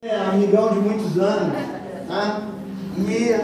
É amigão de muitos anos. Né? E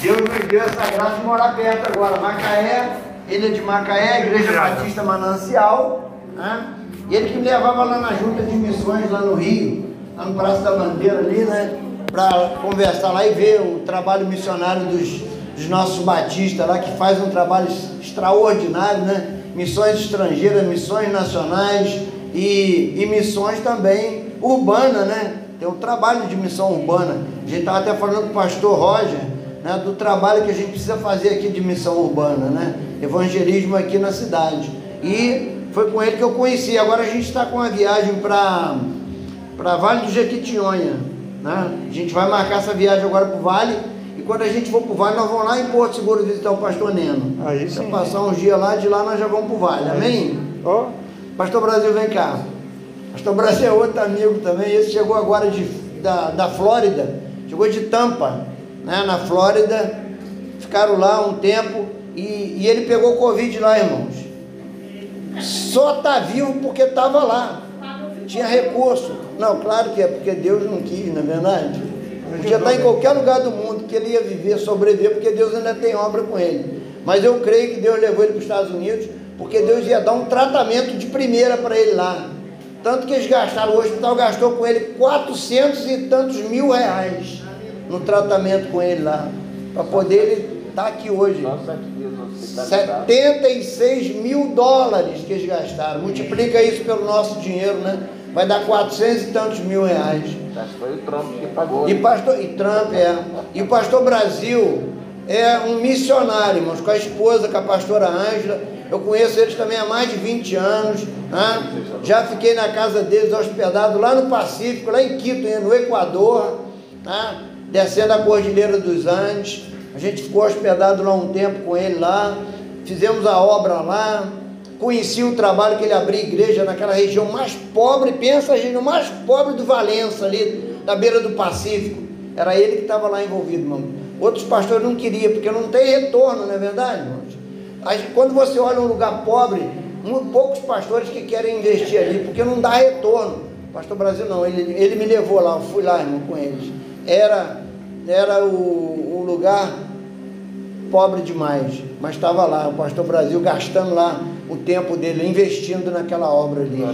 Deus nos deu essa graça de morar perto agora. Macaé, ele é de Macaé, Igreja Batista Manancial. Né? E ele que me levava lá na junta de missões lá no Rio, lá no Praça da Bandeira ali, né? Para conversar lá e ver o trabalho missionário dos, dos nossos batistas lá, que faz um trabalho extraordinário, né? Missões estrangeiras, missões nacionais e, e missões também urbanas, né? Tem um trabalho de missão urbana. A gente estava até falando com o pastor Roger, né, do trabalho que a gente precisa fazer aqui de missão urbana, né? Evangelismo aqui na cidade. E foi com ele que eu conheci. Agora a gente está com uma viagem para para Vale do Jequitinhonha. Né? A gente vai marcar essa viagem agora para o Vale. E quando a gente for para o Vale, nós vamos lá em Porto Seguro visitar o pastor Neno. Aí sim. Então, passar uns dias lá, de lá nós já vamos para o Vale. Amém? Ó, Pastor Brasil, vem cá. Pastor Brasil é outro amigo também. Esse chegou agora de, da, da Flórida. Chegou de Tampa, né? Na Flórida. Ficaram lá um tempo. E, e ele pegou Covid lá, irmãos. Só está vivo porque estava lá. Tinha recurso. Não, claro que é porque Deus não quis, não é verdade? Podia estar em qualquer lugar do mundo que ele ia viver, sobreviver, porque Deus ainda tem obra com ele. Mas eu creio que Deus levou ele para os Estados Unidos, porque Deus ia dar um tratamento de primeira para ele lá. Tanto que eles gastaram, o hospital gastou com ele 400 e tantos mil reais no tratamento com ele lá, para poder ele estar aqui hoje. Nossa, que Deus hospitalizado. 76 mil dólares que eles gastaram. Multiplica isso pelo nosso dinheiro, né? Vai dar 400 e tantos mil reais. Foi o Trump que pagou. E pastor e Trump é. E o pastor Brasil é um missionário, irmãos, com a esposa, com a pastora Ângela. Eu conheço eles também há mais de 20 anos. Né? Já fiquei na casa deles hospedado lá no Pacífico, lá em Quito, no Equador, tá? descendo a Cordilheira dos Andes. A gente ficou hospedado lá um tempo com ele lá. Fizemos a obra lá. Conheci o trabalho que ele abria igreja naquela região mais pobre, pensa, a região mais pobre do Valença, ali na beira do Pacífico. Era ele que estava lá envolvido, irmão. Outros pastores não queriam, porque não tem retorno, não é verdade, irmãos? Quando você olha um lugar pobre, mu- poucos pastores que querem investir ali, porque não dá retorno. Pastor Brasil não, ele, ele me levou lá, eu fui lá, irmão, com eles. Era, era o, o lugar pobre demais, mas estava lá, o pastor Brasil gastando lá o tempo dele, investindo naquela obra ali.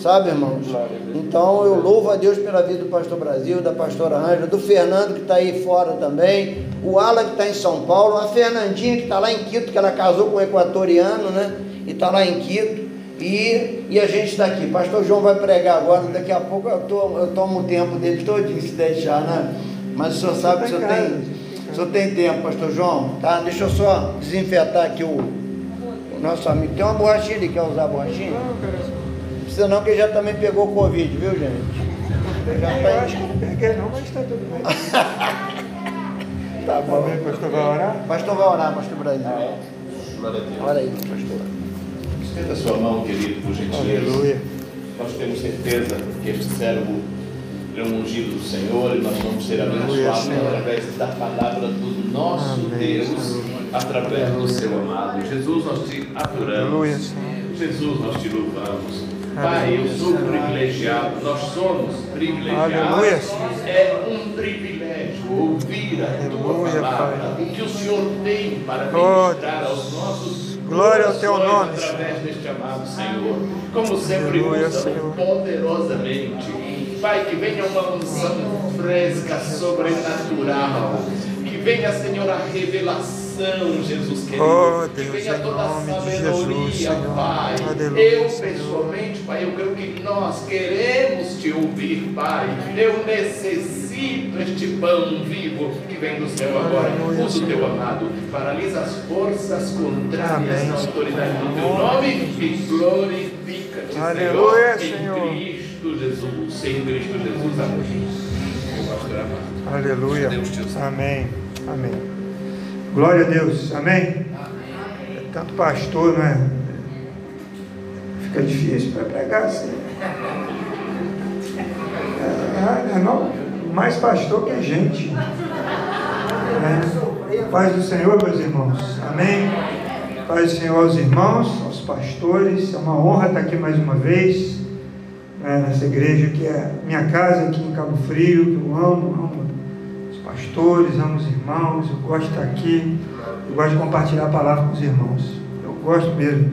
Sabe, irmãos? Então eu louvo a Deus pela vida do pastor Brasil, da pastora Ângela, do Fernando que está aí fora também, o Alan que está em São Paulo, a Fernandinha que está lá em Quito, que ela casou com um equatoriano, né? E está lá em Quito. E, e a gente está aqui. Pastor João vai pregar agora, daqui a pouco eu, tô, eu tomo o tempo dele todinho, se deixar, né? Mas o senhor sabe que o senhor tem. O senhor tem tempo, pastor João, tá? Deixa eu só desinfetar aqui o nosso amigo. Tem uma borrachinha ali, quer usar a borrachinha? não, cara. Não precisa não, que ele já também pegou Covid, viu, gente? Já Eu tá acho que não peguei não, mas está tudo bem. Tá Tá bom. bem, pastor, vai orar? Pastor vai orar, pastor Brasil. Ah, é? Glória a Deus. Olha aí, pastor. Estenda a sua mão, querido, por gentileza. Aleluia. Nós temos certeza que este servo é um ungido do Senhor e nós vamos ser abençoados através da palavra do nosso Amém, Deus. Através do seu amado. Jesus, nós te adoramos. Jesus, nós te louvamos. Pai, eu sou privilegiado, nós somos privilegiados. Aleluia. É um privilégio ouvir a tua palavra, que o Senhor tem para ministrar aos nossos Glória ao teu nome, através deste amado Senhor. Como sempre, Aleluia, usa Senhor. poderosamente. Pai, que venha uma unção fresca, sobrenatural. Que venha, Senhor, a revelação, Jesus querido. Oh, que Deus, venha em toda a sabedoria, Jesus. Pai. Aleluia, Eu, pessoalmente, Pai, eu creio que nós queremos te ouvir, Pai. Eu necessito este pão vivo que vem do céu agora. Usa o teu amado. Paralisa as forças contrárias Amém, na autoridade do teu nome e glorifica-te, Aleluia, Senhor, Senhor. em Cristo Jesus. Em Cristo Jesus. Amém. Aleluia. Deus te. Amém. Amém. Glória a Deus. Amém. É tanto pastor, não é? Fica difícil para pregar assim. É, é, não, mais pastor que gente. É. Paz do Senhor, meus irmãos. Amém. Paz do Senhor aos irmãos, aos pastores. É uma honra estar aqui mais uma vez. né, nessa igreja que é minha casa aqui em Cabo Frio, que eu amo, amo pastores, amo os irmãos, eu gosto de estar aqui, eu gosto de compartilhar a palavra com os irmãos, eu gosto mesmo.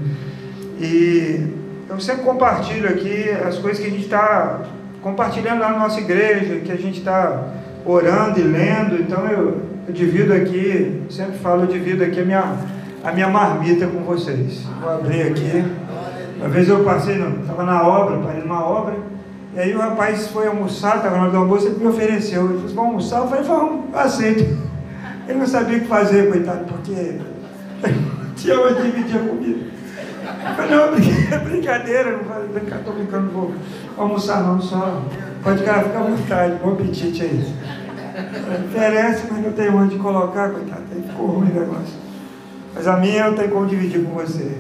E eu sempre compartilho aqui as coisas que a gente está compartilhando lá na nossa igreja, que a gente está orando e lendo, então eu, eu divido aqui, sempre falo, eu divido aqui a minha, a minha marmita com vocês. Vou abrir aqui. Uma vez eu passei, estava na obra, parei numa obra, e aí o rapaz foi almoçar, estava na hora do almoço, ele me ofereceu. Ele falou, vamos almoçar? Eu falei, vamos, aceito. Ele não sabia o que fazer, coitado, porque tinha onde dividir a comida. Eu falei, não, brincadeira, não falei, brincadeira, estou brincando, não vou almoçar não, só. Pode ficar, fica à vontade, bom apetite aí. Oferece, mas não tem onde colocar, coitado, aí ficou ruim o negócio. Mas a minha eu tenho como dividir com você.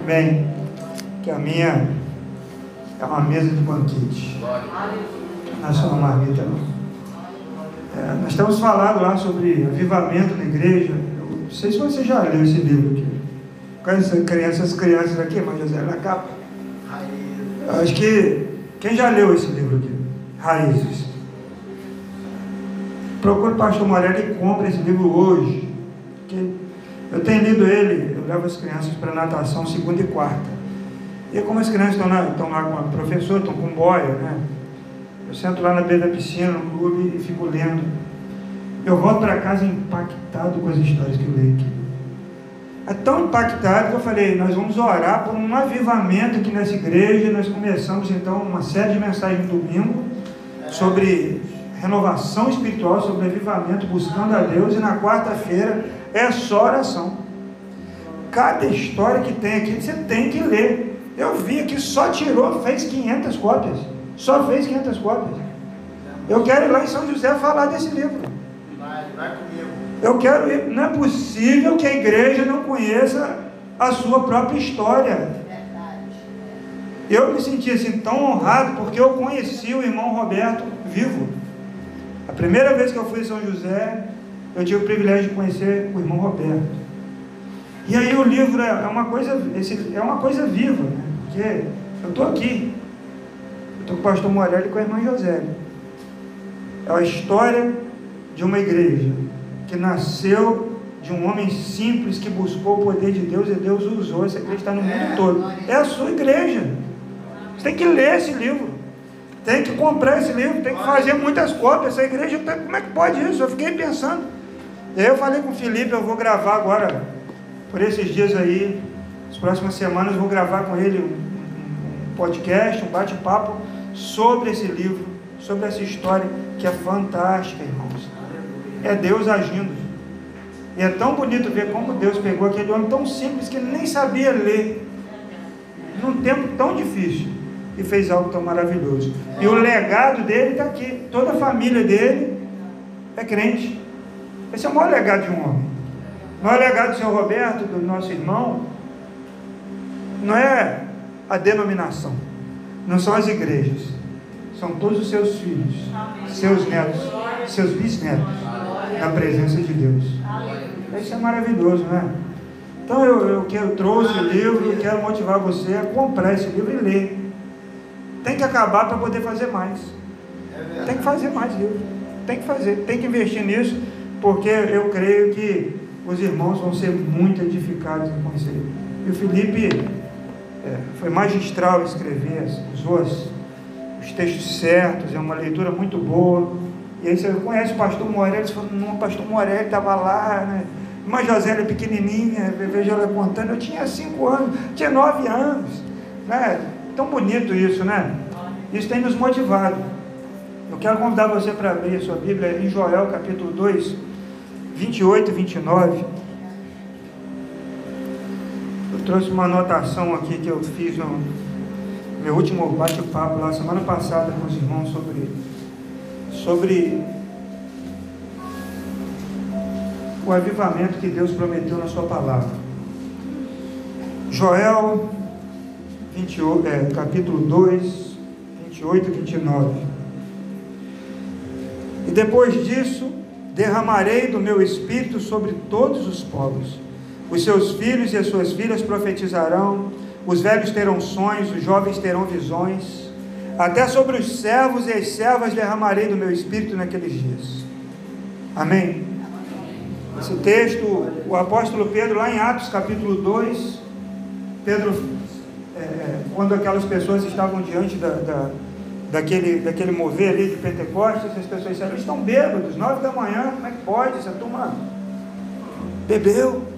Amém? Que a minha é uma mesa de banquete. Não é só uma marmita, não. É, nós estamos falando lá sobre avivamento na igreja. Eu não sei se você já leu esse livro aqui. Essas crianças, crianças aqui, mas José na capa. Eu acho que. Quem já leu esse livro aqui? Raízes. Procure o pastor Morelli e compre esse livro hoje. eu tenho lido ele, eu levo as crianças para natação segunda e quarta. E como as crianças estão, na, estão lá com a professora, estão com boia, né? Eu sento lá na beira da piscina, no clube, e fico lendo. Eu volto para casa impactado com as histórias que eu leio aqui. É tão impactado que eu falei, nós vamos orar por um avivamento aqui nessa igreja. Nós começamos então uma série de mensagens no domingo sobre renovação espiritual, sobre avivamento, buscando a Deus. E na quarta-feira é só oração. Cada história que tem aqui, você tem que ler. Eu vi aqui, só tirou, fez 500 cópias. Só fez 500 cópias. Eu quero ir lá em São José falar desse livro. Vai, vai comigo. Eu quero ir. Não é possível que a igreja não conheça a sua própria história. Eu me senti assim tão honrado porque eu conheci o irmão Roberto vivo. A primeira vez que eu fui em São José, eu tive o privilégio de conhecer o irmão Roberto. E aí o livro é uma coisa, esse, é uma coisa viva, né? Porque eu estou aqui. Eu estou com o pastor Morelli e com a irmã José. É a história de uma igreja que nasceu de um homem simples que buscou o poder de Deus e Deus usou. Essa igreja está no mundo todo. É a sua igreja. Você tem que ler esse livro. Tem que comprar esse livro, tem que fazer muitas cópias. Essa igreja, tá, como é que pode isso? Eu fiquei pensando. E aí eu falei com o Felipe, eu vou gravar agora, por esses dias aí, as próximas semanas, vou gravar com ele um, podcast, um bate-papo sobre esse livro, sobre essa história que é fantástica, irmãos. É Deus agindo. E é tão bonito ver como Deus pegou aquele homem tão simples que nem sabia ler, num tempo tão difícil e fez algo tão maravilhoso. E o legado dele está aqui. Toda a família dele é crente. Esse é o maior legado de um homem. O maior legado do seu Roberto, do nosso irmão, não é a denominação, não são as igrejas, são todos os seus filhos, seus netos, seus bisnetos, na presença de Deus. Isso é maravilhoso, né? Então eu, eu, eu trouxe o livro, quero motivar você a comprar esse livro e ler. Tem que acabar para poder fazer mais. Tem que fazer mais livro. Tem que fazer, tem que investir nisso, porque eu creio que os irmãos vão ser muito edificados com livro. E o Felipe é, foi magistral escrever, usou as, os textos certos, é uma leitura muito boa. E aí você conhece o pastor Morelli, você falou, não, o pastor Morelli estava lá, né? Uma Josélia pequenininha, vejo ela contando, eu tinha cinco anos, tinha nove anos, né? Tão bonito isso, né? Isso tem nos motivado. Eu quero convidar você para abrir a sua Bíblia em Joel capítulo 2, 28 e 29. Trouxe uma anotação aqui que eu fiz no meu último bate-papo lá semana passada com os irmãos sobre, sobre o avivamento que Deus prometeu na sua palavra. Joel 28, é, capítulo 2, 28 e 29. E depois disso, derramarei do meu espírito sobre todos os povos. Os seus filhos e as suas filhas profetizarão, os velhos terão sonhos, os jovens terão visões. Até sobre os servos e as servas derramarei do meu espírito naqueles dias. Amém? Esse texto, o apóstolo Pedro, lá em Atos capítulo 2, Pedro, é, quando aquelas pessoas estavam diante da, da, daquele, daquele mover ali de Pentecostes, as pessoas disseram, estão bêbados, nove da manhã, como é que pode? Essa turma bebeu.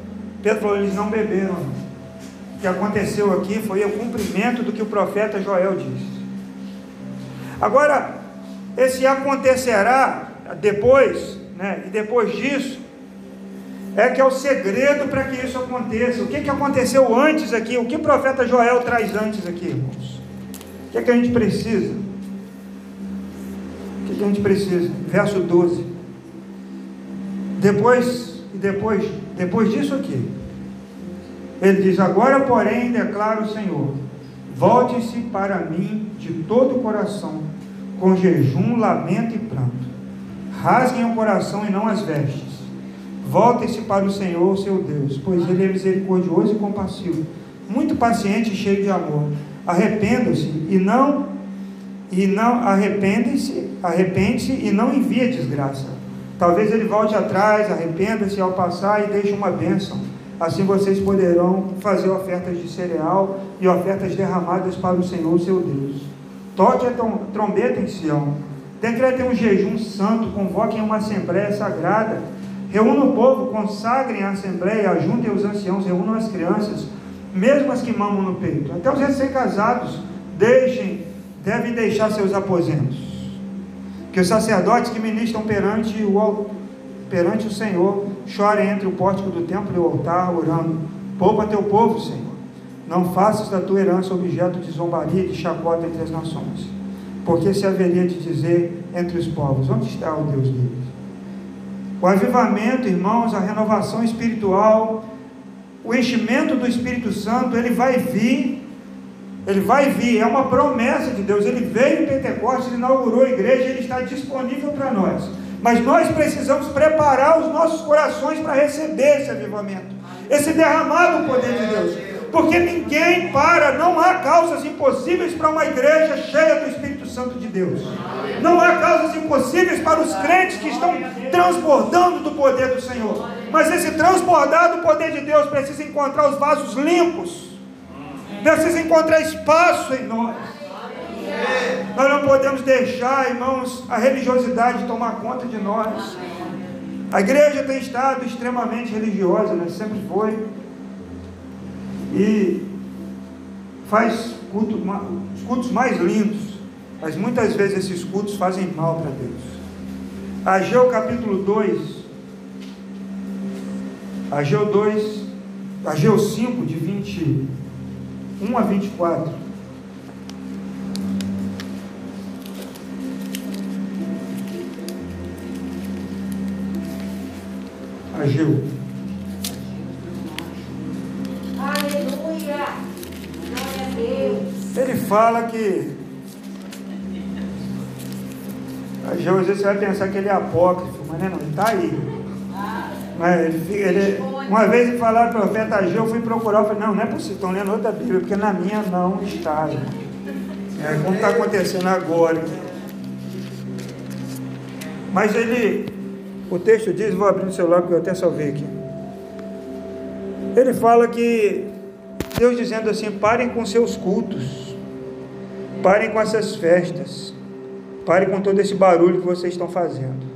Pedro falou, eles não beberam. O que aconteceu aqui foi o cumprimento do que o profeta Joel disse. Agora, esse acontecerá depois, né, e depois disso, é que é o segredo para que isso aconteça. O que, que aconteceu antes aqui? O que o profeta Joel traz antes aqui, irmãos? O que, é que a gente precisa? O que, que a gente precisa? Verso 12. Depois, e depois, depois disso aqui, ele diz: Agora, porém, declara o Senhor: Volte-se para mim de todo o coração, com jejum, lamento e pranto. Rasguem o coração e não as vestes Voltem-se para o Senhor, seu Deus, pois Ele é misericordioso e compassivo, muito paciente e cheio de amor. Arrependam-se e não e não arrependem-se, arrepende-se e não envia desgraça. Talvez ele volte atrás, arrependa-se ao passar e deixe uma bênção. Assim vocês poderão fazer ofertas de cereal e ofertas derramadas para o Senhor, seu Deus. Toque a trombeta em Sião. Decretem um jejum santo, convoquem uma assembléia sagrada Reúna o povo, consagrem a assembleia, ajuntem os anciãos, reúnam as crianças, mesmo as que mamam no peito. Até os recém-casados deixem, devem deixar seus aposentos. Que os sacerdotes que ministram perante o, perante o Senhor chorem entre o pórtico do templo e o altar, orando: Poupa teu povo, Senhor. Não faças da tua herança objeto de zombaria e de chacota entre as nações. Porque se haveria de dizer entre os povos: Onde está o Deus deles? O avivamento, irmãos, a renovação espiritual, o enchimento do Espírito Santo, ele vai vir, ele vai vir, é uma promessa de Deus. Ele veio em Pentecostes, ele inaugurou a igreja, ele está disponível para nós. Mas nós precisamos preparar os nossos corações para receber esse avivamento, esse derramado poder de Deus porque ninguém para, não há causas impossíveis para uma igreja cheia do Espírito Santo de Deus. Não há causas impossíveis para os crentes que estão transbordando do poder do Senhor. Mas esse transbordar do poder de Deus precisa encontrar os vasos limpos, precisa encontrar espaço em nós. Nós não podemos deixar, irmãos, a religiosidade tomar conta de nós. A igreja tem estado extremamente religiosa, né? sempre foi e faz culto, os cultos mais lindos, mas muitas vezes esses cultos fazem mal para Deus. Ageu capítulo 2, Ageu 2, Ageu 5, de 21 a 24. Ageu Ele fala que. Às vezes você vai pensar que ele é apócrifo, mas não, é não ele está aí. Mas ele, ele, uma vez ele falaram para o profeta Ageu, eu fui procurar, eu falei, não, não é possível, estão lendo outra Bíblia, porque na minha não está. É como está acontecendo agora. Mas ele, o texto diz, vou abrir no celular porque eu até salvei aqui. Ele fala que Deus dizendo assim: parem com seus cultos, parem com essas festas, parem com todo esse barulho que vocês estão fazendo.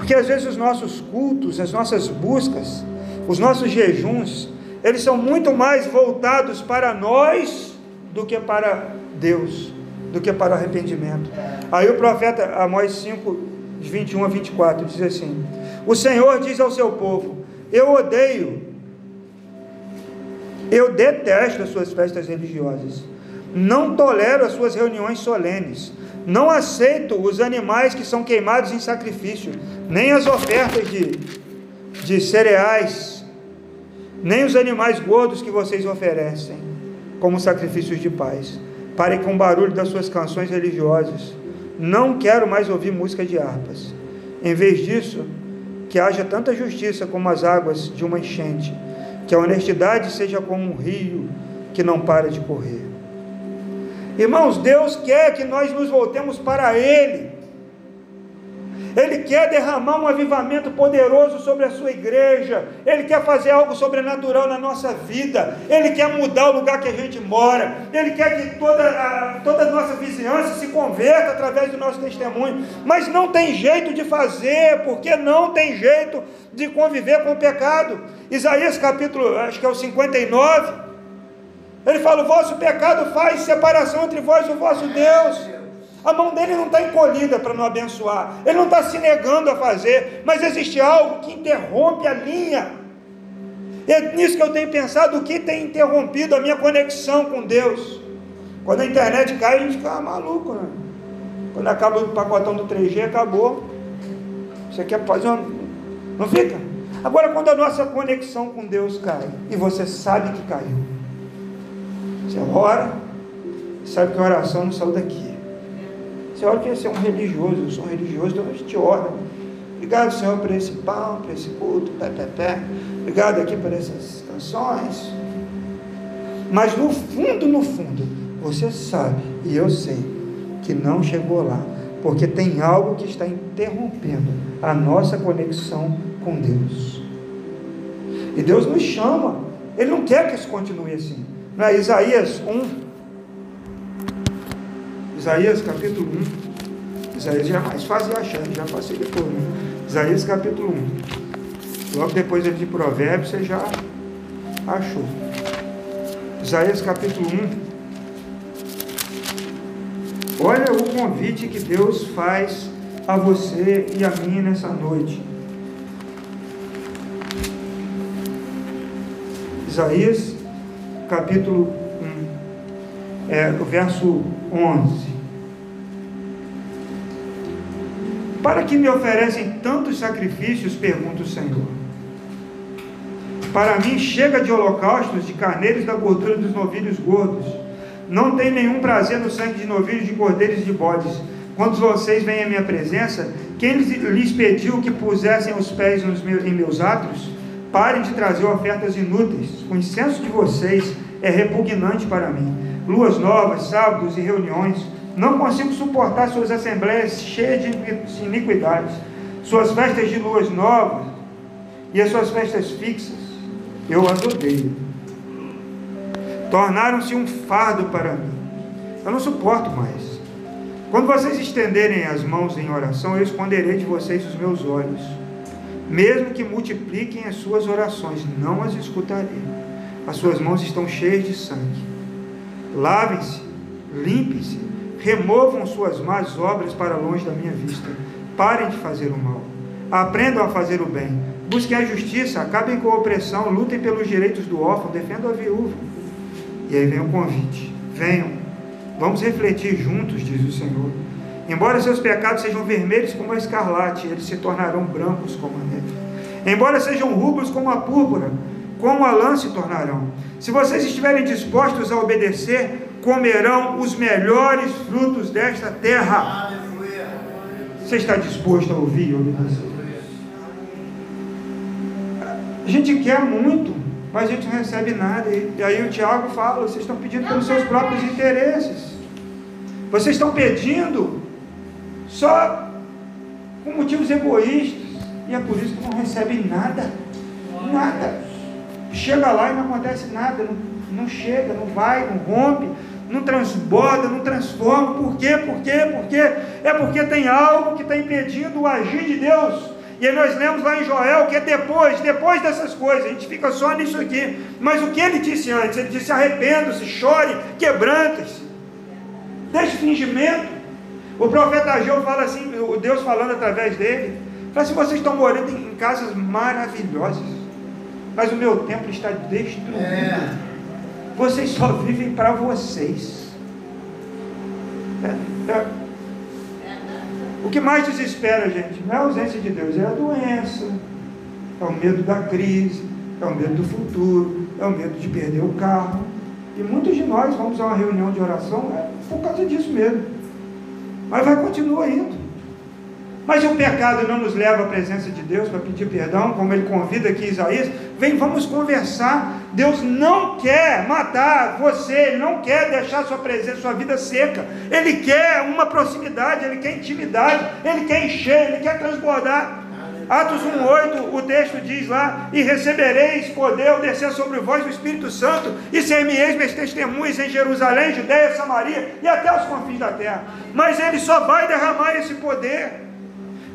Porque às vezes os nossos cultos, as nossas buscas, os nossos jejuns, eles são muito mais voltados para nós do que para Deus, do que para o arrependimento. Aí o profeta Amós 5, 21 a 24 diz assim: O Senhor diz ao seu povo: Eu odeio eu detesto as suas festas religiosas. Não tolero as suas reuniões solenes. Não aceito os animais que são queimados em sacrifício, nem as ofertas de, de cereais, nem os animais gordos que vocês oferecem como sacrifícios de paz. Pare com o barulho das suas canções religiosas. Não quero mais ouvir música de harpas. Em vez disso, que haja tanta justiça como as águas de uma enchente que a honestidade seja como um rio que não para de correr. Irmãos, Deus quer que nós nos voltemos para Ele. Ele quer derramar um avivamento poderoso sobre a sua igreja. Ele quer fazer algo sobrenatural na nossa vida. Ele quer mudar o lugar que a gente mora. Ele quer que toda a, toda a nossa vizinhança se converta através do nosso testemunho. Mas não tem jeito de fazer, porque não tem jeito de conviver com o pecado. Isaías capítulo, acho que é o 59. Ele fala: O vosso pecado faz separação entre vós e o vosso Deus. A mão dele não está encolhida para não abençoar, ele não está se negando a fazer, mas existe algo que interrompe a linha. É nisso que eu tenho pensado, o que tem interrompido a minha conexão com Deus. Quando a internet cai, a gente fica maluco, né? Quando acaba o pacotão do 3G, acabou. Você quer fazer uma. Não fica? Agora, quando a nossa conexão com Deus cai, e você sabe que caiu, você ora, sabe que a oração não saiu daqui. Você olha que você é um religioso, eu sou um religioso, então a gente ora. Obrigado, Senhor, por esse pão, por esse culto, pé, pé, pé. Obrigado aqui por essas canções. Mas no fundo, no fundo, você sabe, e eu sei, que não chegou lá, porque tem algo que está interrompendo a nossa conexão com Deus. E Deus nos chama, Ele não quer que isso continue assim. Não é Isaías 1, Isaías capítulo 1. Isaías já é mais fácil achar, já facilitou, né? Isaías capítulo 1. Logo depois de Provérbios você já achou. Isaías capítulo 1. Olha o convite que Deus faz a você e a mim nessa noite. Isaías capítulo 1, é, o verso 11. Para que me oferecem tantos sacrifícios? pergunta o Senhor. Para mim chega de holocaustos, de carneiros da gordura dos novilhos gordos. Não tem nenhum prazer no sangue de novilhos, de cordeiros e de bodes. Quando vocês vêm à minha presença, quem lhes pediu que pusessem os pés em meus atos? Parem de trazer ofertas inúteis. O incenso de vocês é repugnante para mim. Luas novas, sábados e reuniões não consigo suportar suas assembleias cheias de iniquidades, suas festas de luas novas e as suas festas fixas. Eu as odeio. Tornaram-se um fardo para mim. Eu não suporto mais. Quando vocês estenderem as mãos em oração, eu esconderei de vocês os meus olhos. Mesmo que multipliquem as suas orações, não as escutarei. As suas mãos estão cheias de sangue. Lavem-se, limpem-se removam suas más obras para longe da minha vista. Parem de fazer o mal. Aprendam a fazer o bem. Busquem a justiça, acabem com a opressão, lutem pelos direitos do órfão, defendam a viúva. E aí vem o convite: venham, vamos refletir juntos, diz o Senhor. Embora seus pecados sejam vermelhos como a escarlate, eles se tornarão brancos como a neve. Embora sejam rubros como a púrpura, como a lã se tornarão. Se vocês estiverem dispostos a obedecer, comerão os melhores frutos desta terra. Você está disposto a ouvir e obedecer? A gente quer muito, mas a gente não recebe nada. E aí o Tiago fala: vocês estão pedindo pelos seus próprios interesses. Vocês estão pedindo só com motivos egoístas. E é por isso que não recebem nada. Nada. Chega lá e não acontece nada. Não, não chega, não vai, não rompe não transborda, não transforma. Por quê? Por quê? Por quê? É porque tem algo que está impedindo o agir de Deus. E aí nós lemos lá em Joel que é depois, depois dessas coisas, a gente fica só nisso aqui. Mas o que ele disse antes? Ele disse: arrependa-se, chore, quebranta-se, deixe fingimento. O profeta Ageu fala assim, o Deus falando através dele, fala assim: vocês estão morando em casas maravilhosas, mas o meu templo está destruído. É. Vocês só vivem para vocês. É, é. O que mais desespera, gente, não é a ausência de Deus, é a doença, é o medo da crise, é o medo do futuro, é o medo de perder o carro. E muitos de nós vamos a uma reunião de oração é por causa disso mesmo. Mas vai continuar indo. Mas o pecado não nos leva à presença de Deus para pedir perdão, como ele convida aqui Isaías. Vem, vamos conversar. Deus não quer matar você, ele não quer deixar sua presença, sua vida seca. Ele quer uma proximidade, ele quer intimidade, ele quer encher, ele quer transbordar. Atos 1,8, o texto diz lá: E recebereis poder ao descer sobre vós o Espírito Santo, e ser-me-eis meus testemunhas em Jerusalém, Judeia, Samaria e até os confins da terra. Mas ele só vai derramar esse poder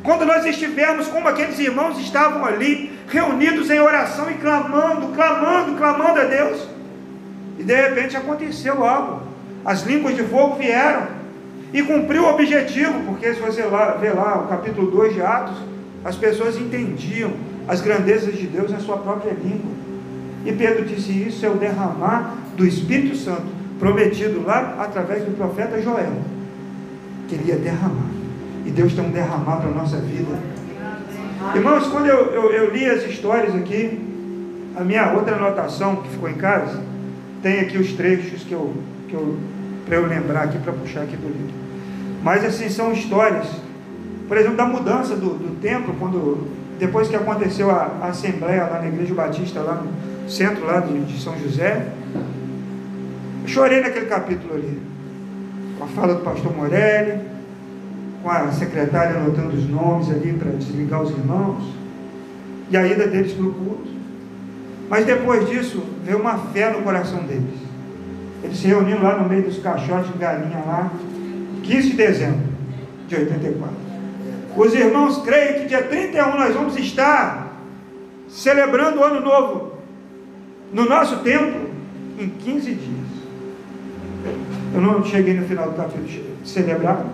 quando nós estivermos como aqueles irmãos estavam ali, reunidos em oração e clamando, clamando, clamando a Deus. E de repente aconteceu algo. As línguas de fogo vieram e cumpriu o objetivo, porque se você ver lá o capítulo 2 de Atos, as pessoas entendiam as grandezas de Deus na sua própria língua. E Pedro disse: Isso é o derramar do Espírito Santo, prometido lá através do profeta Joel. Queria derramar. E Deus tem um derramar para a nossa vida. Irmãos, quando eu, eu, eu, li as histórias aqui, a minha outra anotação que ficou em casa, tem aqui os trechos que eu, que eu para eu lembrar aqui, para puxar aqui do livro. Mas assim, são histórias por exemplo, da mudança do, do templo, quando depois que aconteceu a, a, assembleia lá na Igreja Batista, lá no centro lá de, de São José, eu chorei naquele capítulo ali, com a fala do pastor Morelli, com a secretária anotando os nomes ali para desligar os irmãos, e a ida deles para o culto. Mas depois disso, veio uma fé no coração deles. Eles se reuniram lá no meio dos caixotes de galinha lá, 15 de dezembro de 84. Os irmãos creem que dia 31 nós vamos estar celebrando o ano novo no nosso templo em 15 dias. Eu não cheguei no final do capítulo de celebrar.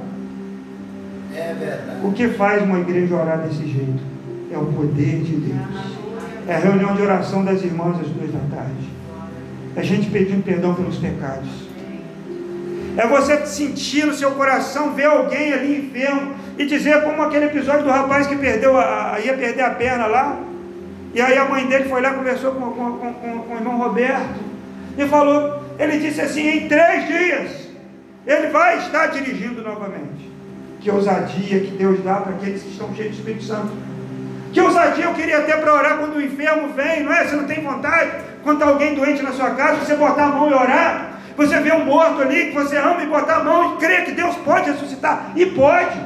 É. O que faz uma igreja orar desse jeito? É o poder de Deus. É a reunião de oração das irmãs às duas da tarde. É a gente pedindo perdão pelos pecados. É você sentir no seu coração, ver alguém ali enfermo e dizer como aquele episódio do rapaz que perdeu a, ia perder a perna lá. E aí a mãe dele foi lá, conversou com, com, com, com o irmão Roberto e falou, ele disse assim, em três dias ele vai estar dirigindo novamente. Que ousadia que Deus dá para aqueles que estão cheios do Espírito Santo. Que ousadia eu queria ter para orar quando o enfermo vem, não é? Você não tem vontade? Quando está alguém doente na sua casa, você botar a mão e orar. Você vê um morto ali que você ama e botar a mão e crer que Deus pode ressuscitar. E pode.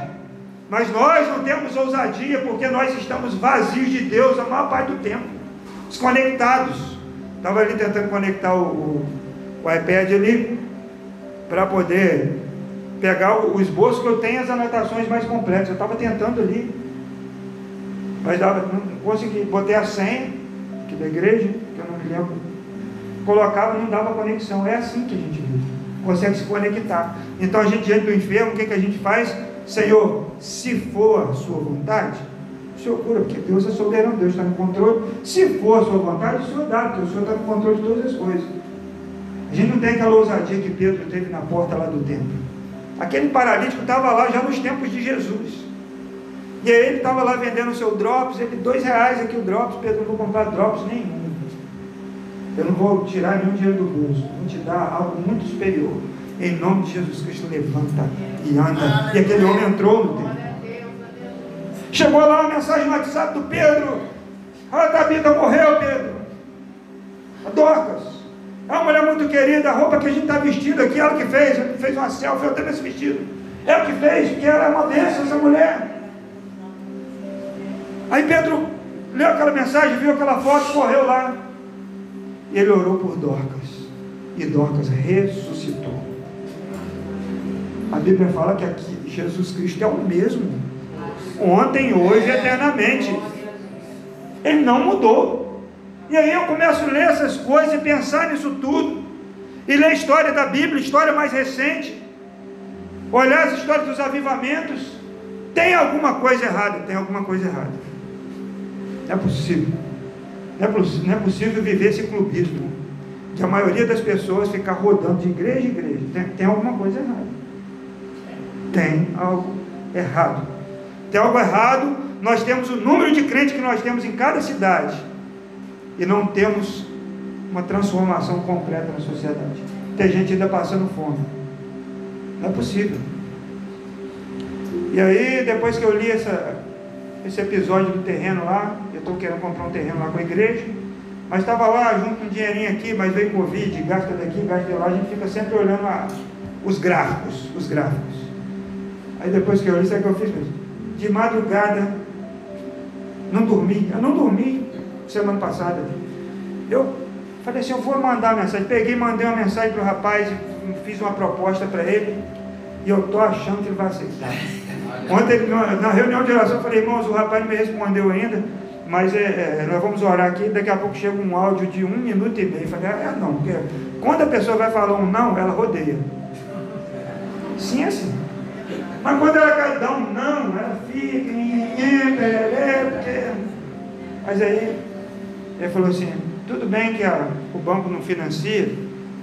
Mas nós não temos ousadia porque nós estamos vazios de Deus a maior parte do tempo, desconectados. Estava ali tentando conectar o, o, o iPad ali para poder pegar o, esboço que eu tenho as anotações mais completas. Eu estava tentando ali, mas dava, não consegui. Botei a senha aqui da igreja, que eu não me lembro. Colocava, não dava conexão. É assim que a gente vive. Consegue se conectar. Então a gente diante do enfermo, o que, que a gente faz? Senhor, se for a sua vontade, o Senhor cura, porque Deus é soberano, Deus está no controle. Se for a sua vontade, o Senhor dá, porque o Senhor está no controle de todas as coisas. A gente não tem aquela ousadia que Pedro teve na porta lá do templo. Aquele paralítico estava lá já nos tempos de Jesus. E aí ele estava lá vendendo o seu drops, ele, dois reais aqui o drops, Pedro, não vou comprar drops nenhum. Eu não vou tirar nenhum dinheiro do bolso, vou te dar algo muito superior. Em nome de Jesus Cristo, levanta e anda. E aquele homem entrou no templo. Chegou lá uma mensagem no WhatsApp do Pedro. A Tabita morreu, Pedro. A Dorcas. É uma mulher muito querida. A roupa que a gente está vestindo aqui, ela que fez. Fez uma selfie, eu tenho esse vestido. Ela que fez, porque ela é uma bênção, essa mulher. Aí Pedro leu aquela mensagem, viu aquela foto, correu lá. E ele orou por Dorcas. E Dorcas ressuscitou. A Bíblia fala que aqui Jesus Cristo é o mesmo. Ontem, hoje, eternamente. Ele não mudou. E aí eu começo a ler essas coisas e pensar nisso tudo. E ler a história da Bíblia, história mais recente. Olhar as histórias dos avivamentos. Tem alguma coisa errada, tem alguma coisa errada. Não é possível. Não é, não é possível viver esse clubismo. Que a maioria das pessoas fica rodando de igreja em igreja. Tem, tem alguma coisa errada tem algo errado. Tem algo errado, nós temos o número de crentes que nós temos em cada cidade e não temos uma transformação completa na sociedade. Tem gente ainda passando fome. Não é possível. E aí, depois que eu li essa, esse episódio do terreno lá, eu estou querendo comprar um terreno lá com a igreja, mas estava lá, junto um dinheirinho aqui, mas veio Covid, gasta daqui, gasta de lá, a gente fica sempre olhando a, os gráficos, os gráficos. Aí depois que eu li, sabe o que eu fiz mesmo? De madrugada, não dormi, eu não dormi semana passada. Eu falei assim, eu vou mandar uma mensagem. Peguei, mandei uma mensagem para o rapaz, fiz uma proposta para ele, e eu estou achando que ele vai aceitar. Ontem, na reunião de oração, eu falei, irmãos, o rapaz não me respondeu ainda, mas é, é, nós vamos orar aqui, daqui a pouco chega um áudio de um minuto e meio. Eu falei, é não, porque quando a pessoa vai falar um não, ela rodeia. Sim, é assim. Mas quando ela dar um não, ela fica, porque... Mas aí, ele falou assim, tudo bem que a, o banco não financia,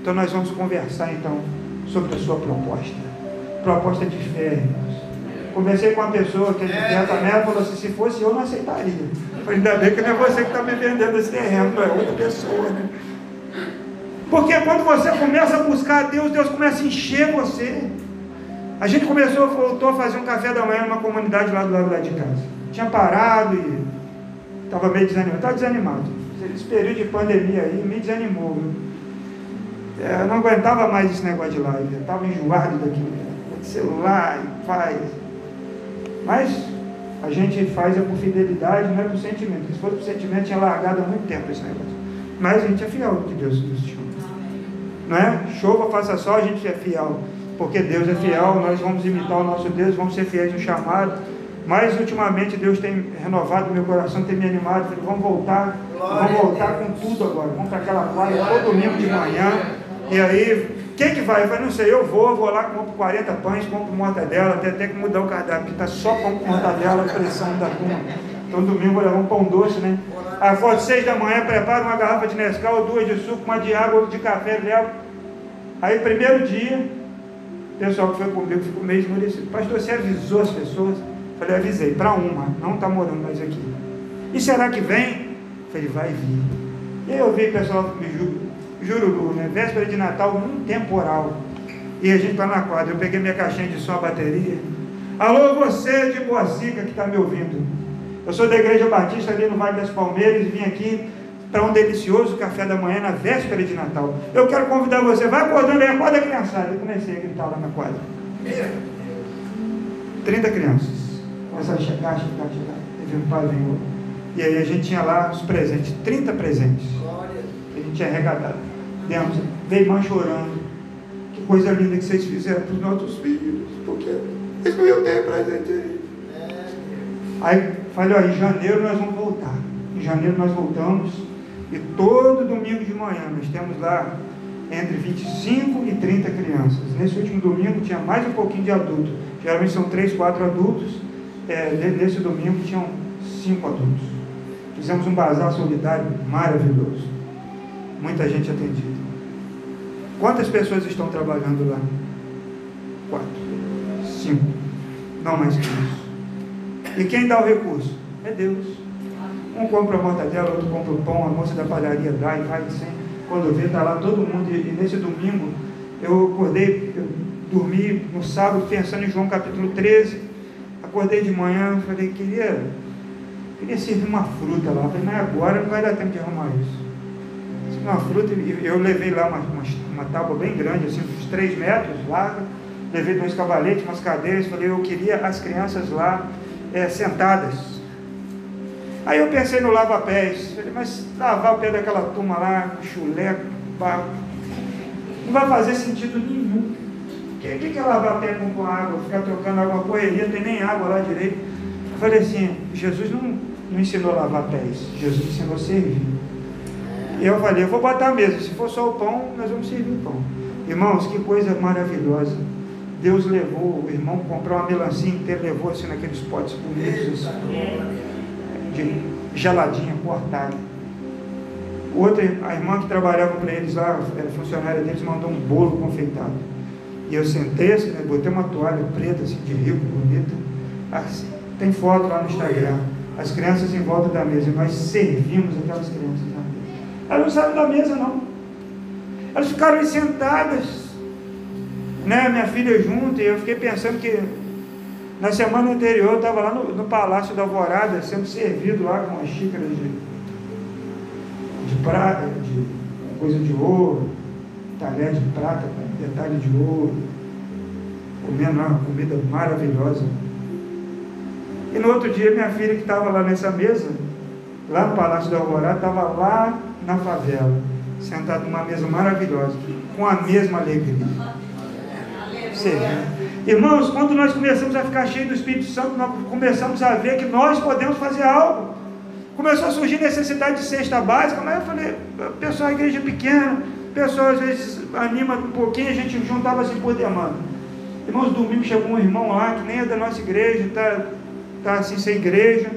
então nós vamos conversar então sobre a sua proposta. Proposta de fé. Conversei com uma pessoa que é de Beta Mela falou assim, se fosse eu não aceitaria. Falei, ainda bem que não é você que está me vendendo esse terreno, não é outra pessoa, né? Porque quando você começa a buscar Deus, Deus começa a encher você. A gente começou, voltou a fazer um café da manhã numa comunidade lá do lado lá de casa. Tinha parado e estava meio desanimado. Estava desanimado. Esse período de pandemia aí me desanimou. É, eu não aguentava mais esse negócio de live. Eu estava enjoado daquilo. Celular, faz. Mas a gente faz é por fidelidade, não é por sentimento. Se fosse por sentimento, tinha largado há muito tempo esse negócio. Mas a gente é fiel no que Deus nos chama. Não é? Chova, faça sol, a gente é fiel porque Deus é fiel, nós vamos imitar o nosso Deus, vamos ser fiéis no chamado. Mas ultimamente Deus tem renovado meu coração, tem me animado, falei, vamos voltar, vamos voltar com tudo agora, vamos para aquela praia todo domingo de manhã. E aí, quem que vai? Eu falei, não sei, eu vou, vou lá, compro 40 pães, compro mortadela, até ter que mudar o cardápio, porque está só com mortadela, pressão da turma. Então domingo vou levar um pão doce, né? Acordo seis da manhã, preparo uma garrafa de Nescau, duas de suco, uma de água, outra de café, levo. Aí primeiro dia, o pessoal que foi comigo ficou meio esmurecido. Pastor, você avisou as pessoas? Falei, avisei, para uma, não está morando mais aqui. E será que vem? Falei, vai vir. E aí eu vi o pessoal me ju, jururu, né? Véspera de Natal, um temporal. E a gente está na quadra. Eu peguei minha caixinha de som, a bateria. Alô, você de Boacica que está me ouvindo. Eu sou da Igreja Batista ali no Vale das Palmeiras e vim aqui para um delicioso café da manhã na véspera de Natal. Eu quero convidar você, vai acordando aí, acorda criançada. Eu comecei a gritar lá na quadra. 30 crianças. Começaram a chegar, chegar, chegar. Teve um pai veio. E aí a gente tinha lá os presentes, 30 presentes. A gente tinha arrecadado. Demos, veio mãe chorando. Que coisa linda que vocês fizeram para os nossos filhos. Porque eles não iam ter presente aí. Aí falei, ó, em janeiro nós vamos voltar. Em janeiro nós voltamos e todo domingo de manhã nós temos lá entre 25 e 30 crianças. Nesse último domingo tinha mais um pouquinho de adultos. Geralmente são 3, 4 adultos. É, nesse domingo tinham 5 adultos. Fizemos um bazar solidário maravilhoso. Muita gente atendida. Quantas pessoas estão trabalhando lá? Quatro. Cinco. Não mais que isso. E quem dá o recurso? É Deus. Um compra a mortadela, outro compra o pão, a moça da padaria dá e vai sem. Quando vê, está lá todo mundo. E nesse domingo, eu acordei, eu dormi no sábado pensando em João capítulo 13. Acordei de manhã, falei, queria, queria servir uma fruta lá. Falei, mas agora não vai dar tempo de arrumar isso. Uma fruta, eu levei lá uma, uma, uma tábua bem grande, assim, uns 3 metros larga. Levei dois cavaletes, umas cadeiras. Falei, eu queria as crianças lá é, sentadas Aí eu pensei no lava-pés. Falei, mas lavar o pé daquela turma lá, chulé, pá, não vai fazer sentido nenhum. O que, é lavar pé com, com água? Ficar trocando água não tem nem água lá direito. Eu falei assim, Jesus não, não ensinou a lavar pés, Jesus ensinou a servir. E eu falei, eu vou botar mesa, se for só o pão, nós vamos servir o pão. Irmãos, que coisa maravilhosa. Deus levou, o irmão comprou uma melancia inteira, levou assim naqueles potes bonitos. Assim geladinha cortada. Outra, a irmã que trabalhava para eles lá, era funcionária deles, mandou um bolo confeitado. E eu sentei assim, né, botei uma toalha preta, assim, de rico, bonita. Assim, tem foto lá no Instagram. As crianças em volta da mesa. E nós servimos aquelas crianças na mesa. Elas não saíram da mesa, não. Elas ficaram aí sentadas. Né, minha filha junto, e eu fiquei pensando que Na semana anterior eu estava lá no, no Palácio da Alvorada, sendo servido lá com uma xícara de, de prata, de coisa de ouro, talher de prata detalhe de ouro, comendo uma comida maravilhosa. E no outro dia minha filha que estava lá nessa mesa, lá no Palácio da Alvorada, estava lá na favela, sentada numa mesa maravilhosa, com a mesma alegria. Servindo. Irmãos, quando nós começamos a ficar cheios do Espírito Santo, nós começamos a ver que nós podemos fazer algo. Começou a surgir necessidade de cesta básica, mas eu falei, pessoal, a igreja é pequena, pessoal às vezes anima um pouquinho, a gente juntava assim por demanda. Irmãos, domingo chegou um irmão lá, que nem é da nossa igreja, está tá assim sem igreja,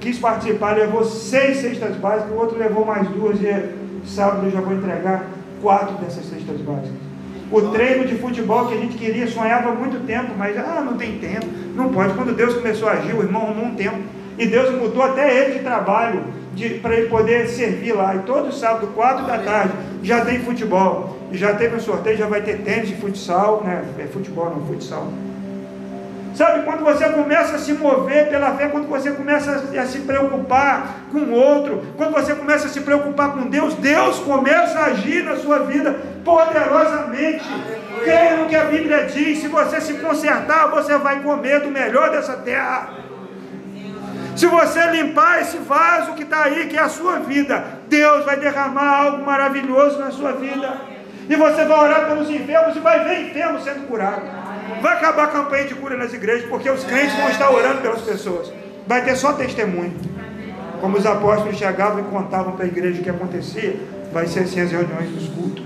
quis participar, levou seis cestas básicas, o outro levou mais duas, e sábado eu já vou entregar quatro dessas cestas básicas. O treino de futebol que a gente queria, sonhava há muito tempo, mas ah, não tem tempo, não pode. Quando Deus começou a agir, o irmão arrumou um tempo. E Deus mudou até ele de trabalho para ele poder servir lá. E todo sábado, quatro da tarde, já tem futebol. E já teve um sorteio, já vai ter tênis de futsal, né? É futebol, não futsal. Sabe, quando você começa a se mover pela fé, quando você começa a se preocupar com o outro, quando você começa a se preocupar com Deus, Deus começa a agir na sua vida poderosamente. Creia no que a Bíblia diz: se você se consertar, você vai comer do melhor dessa terra. Se você limpar esse vaso que está aí, que é a sua vida, Deus vai derramar algo maravilhoso na sua vida. E você vai orar pelos enfermos e vai ver enfermos sendo curados. Vai acabar a campanha de cura nas igrejas, porque os crentes vão estar orando pelas pessoas. Vai ter só testemunho. Como os apóstolos chegavam e contavam para a igreja o que acontecia, vai ser assim as reuniões dos cultos.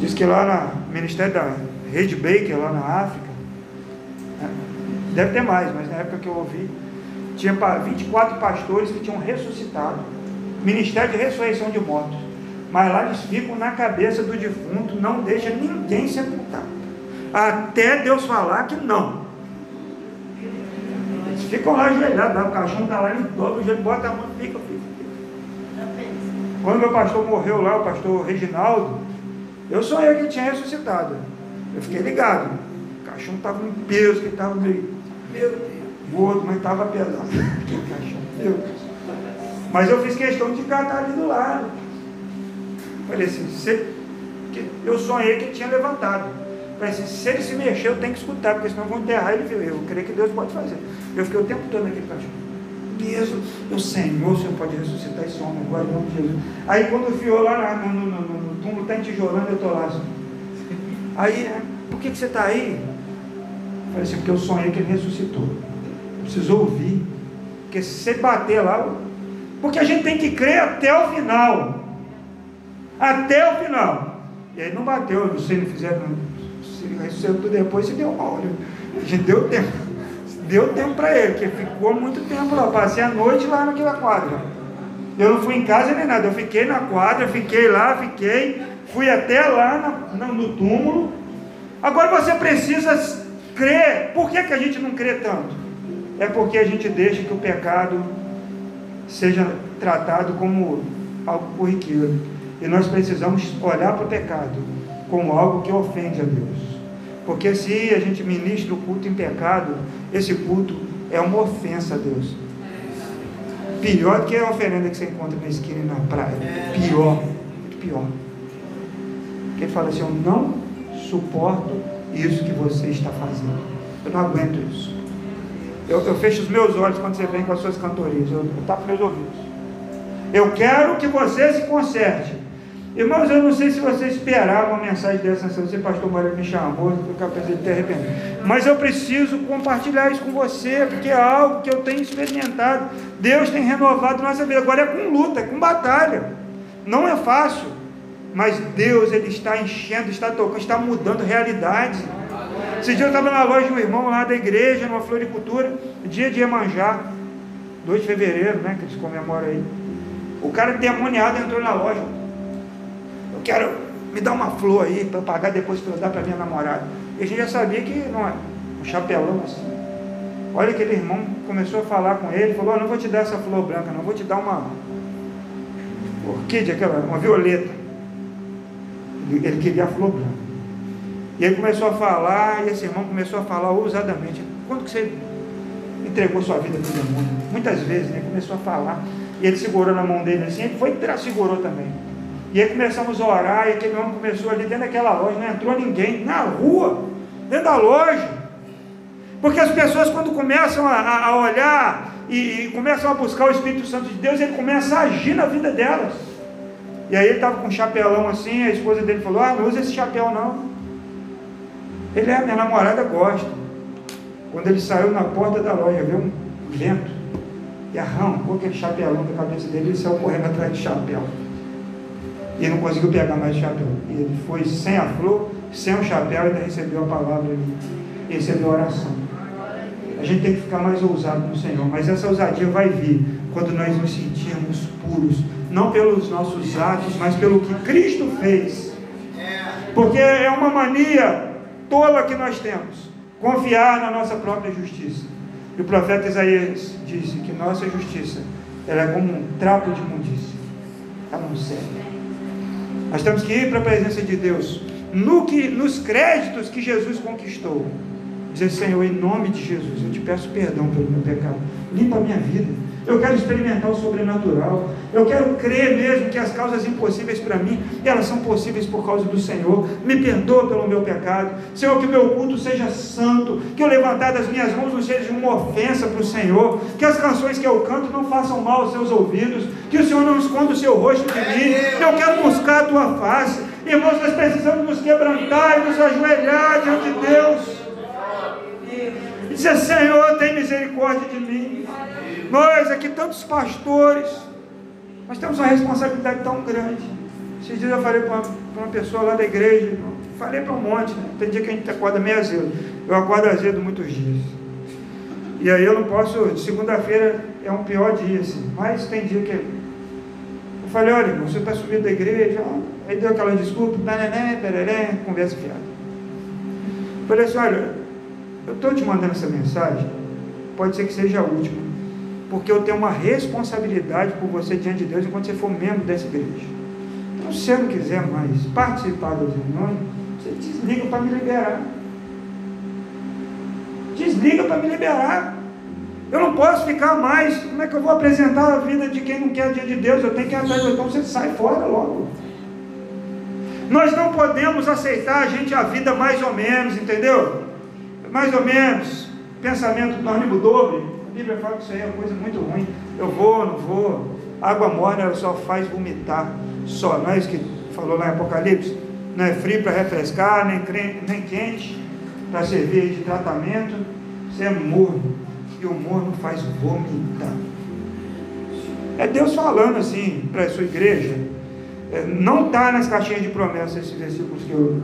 Diz que lá no Ministério da Rede Baker, lá na África, né, deve ter mais, mas na época que eu ouvi, tinha 24 pastores que tinham ressuscitado. Ministério de ressurreição de mortos mas lá eles ficam na cabeça do defunto, não deixa ninguém sepultar, até Deus falar que não. Eles ficam lá ajoelhados, o caixão está lá, ele dobra o joelho, bota a mão, fica, fica. Quando meu pastor morreu lá, o pastor Reginaldo, eu sonhei que ele tinha ressuscitado. Eu fiquei ligado. O caixão estava em peso, que estava meio. Deus. Gordo, mas estava pesado. Meu Deus. Mas eu fiz questão de ficar ali do lado. Falei assim, se, eu sonhei que ele tinha levantado. Falei assim, se ele se mexer, eu tenho que escutar, porque senão vão enterrar ele viu. Eu creio que Deus pode fazer. Eu fiquei o tempo todo naquele cachorro. Deus, o Senhor, o Senhor pode ressuscitar esse homem agora, em nome de Jesus. Aí quando fiou lá no, no, no, no túmulo, está entijolando, eu estou lá assim. Aí, por que, que você está aí? Falei assim, porque eu sonhei que ele ressuscitou. Preciso ouvir. Porque se bater lá, porque a gente tem que crer até o final até o final. E aí não bateu, se não fizeram, se ressuscitou depois, se deu mal. A gente deu tempo. Deu tempo para ele, porque ficou muito tempo lá. Passei a noite lá naquela quadra. Eu não fui em casa nem nada, eu fiquei na quadra, fiquei lá, fiquei, fui até lá na, no túmulo. Agora você precisa crer. Por que, que a gente não crê tanto? É porque a gente deixa que o pecado seja tratado como algo corriqueiro. E nós precisamos olhar para o pecado como algo que ofende a Deus. Porque se a gente ministra o culto em pecado, esse culto é uma ofensa a Deus. Pior do que a oferenda que você encontra na esquina e na praia. Pior. Pior. Porque ele fala assim: Eu não suporto isso que você está fazendo. Eu não aguento isso. Eu, eu fecho os meus olhos quando você vem com as suas cantorias. Eu, eu tapo meus ouvidos. Eu quero que você se conserte. Irmãos, eu não sei se você esperava uma mensagem dessa, se você, pastor Mário, me chamou, eu capaz de ter arrependido. Mas eu preciso compartilhar isso com você, porque é algo que eu tenho experimentado. Deus tem renovado nossa vida. Agora é com luta, é com batalha. Não é fácil. Mas Deus, Ele está enchendo, está tocando, está mudando realidades. Esse dia eu estava na loja de um irmão lá da igreja, numa floricultura, dia de Iemanjá, 2 de fevereiro, né, que eles comemoram aí. O cara demoniado entrou na loja quero me dar uma flor aí para pagar depois para eu dar para minha namorada. E a gente já sabia que não é um chapelão assim. Olha aquele irmão começou a falar com ele, falou, oh, não vou te dar essa flor branca, não vou te dar uma orquídea, aquela, uma violeta. Ele, queria a flor branca. E ele começou a falar, e esse irmão começou a falar ousadamente. Quando que você entregou sua vida para o demônio? Muitas vezes, né? Começou a falar. E ele segurou na mão dele assim, ele foi e segurou também. E aí começamos a orar, e aquele homem começou ali dentro daquela loja, não entrou ninguém, na rua, dentro da loja. Porque as pessoas quando começam a, a olhar e, e, começam a buscar o Espírito Santo de Deus, ele começa a agir na vida delas. E aí ele estava com um chapelão assim, a esposa dele falou, ah, não usa esse chapéu não. Ele é, minha namorada gosta. Quando ele saiu na porta da loja, viu um vento e arrancou aquele chapelão da cabeça dele e saiu correndo atrás de chapéu. E não conseguiu pegar mais o chapéu. E ele foi sem a flor, sem o chapéu, e ainda recebeu a palavra ali. Recebeu a oração. A gente tem que ficar mais ousado no Senhor. Mas essa ousadia vai vir quando nós nos sentirmos puros. Não pelos nossos atos, mas pelo que Cristo fez. Porque é uma mania tola que nós temos. Confiar na nossa própria justiça. E o profeta Isaías disse que nossa justiça ela é como um trapo de imundícia. Ela não serve. Nós temos que ir para a presença de Deus no que, nos créditos que Jesus conquistou. Dizer, Senhor, em nome de Jesus, eu te peço perdão pelo meu pecado. Limpa a minha vida. Eu quero experimentar o sobrenatural. Eu quero crer mesmo que as causas impossíveis para mim, elas são possíveis por causa do Senhor. Me perdoa pelo meu pecado. Senhor, que o meu culto seja santo. Que o levantar das minhas mãos não seja uma ofensa para o Senhor. Que as canções que eu canto não façam mal aos seus ouvidos. Que o Senhor não esconda o seu rosto de mim. Eu quero buscar a tua face. Irmãos, nós precisamos nos quebrantar e nos ajoelhar diante de Deus. E dizer, Senhor, tem misericórdia de mim. Nós aqui, tantos pastores, nós temos uma responsabilidade tão grande. Esses dias eu falei para uma, uma, pessoa lá da igreja, falei para um monte, né? tem dia que a gente acorda meio azedo. Eu acordo azedo muitos dias. E aí eu não posso, segunda-feira é um pior dia, assim, mas tem dia que. Eu falei, olha, irmão, você está subindo da igreja, aí deu aquela desculpa, né, pereré, conversa fiada. Falei assim, olha, eu estou te mandando essa mensagem, pode ser que seja a última porque eu tenho uma responsabilidade por você diante de Deus enquanto você for membro dessa igreja. Então, se você não quiser mais participar das reuniões, você desliga para me liberar. Desliga para me liberar. Eu não posso ficar mais. Como é que eu vou apresentar a vida de quem não quer diante de Deus? Eu tenho que atrás, então você sai fora logo. Nós não podemos aceitar a gente a vida mais ou menos, entendeu? Mais ou menos. Pensamento do ânimo dobre. A Bíblia fala que isso aí é uma coisa muito ruim. Eu vou, não vou. Água morna ela só faz vomitar. Só. Não é isso que falou lá em Apocalipse? Não é frio para refrescar, nem, nem quente para servir de tratamento. Isso é morno. E o morno faz vomitar. É Deus falando assim para a sua igreja. É, não está nas caixinhas de promessas esses versículos que eu.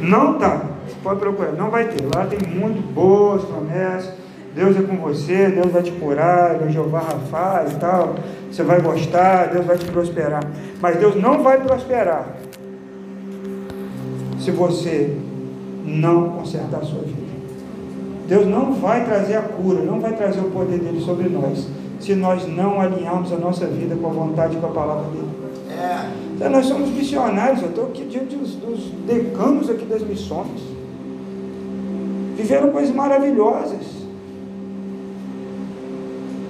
Não está. Pode procurar, não vai ter. Lá tem muito boas promessas. Deus é com você, Deus vai te curar, Deus Jeová Rafa e tal. Você vai gostar, Deus vai te prosperar. Mas Deus não vai prosperar se você não consertar a sua vida. Deus não vai trazer a cura, não vai trazer o poder dele sobre nós, se nós não alinharmos a nossa vida com a vontade e com a palavra dele. É. Então, nós somos missionários, eu estou aqui diante dos, dos decanos aqui das missões viveram coisas maravilhosas.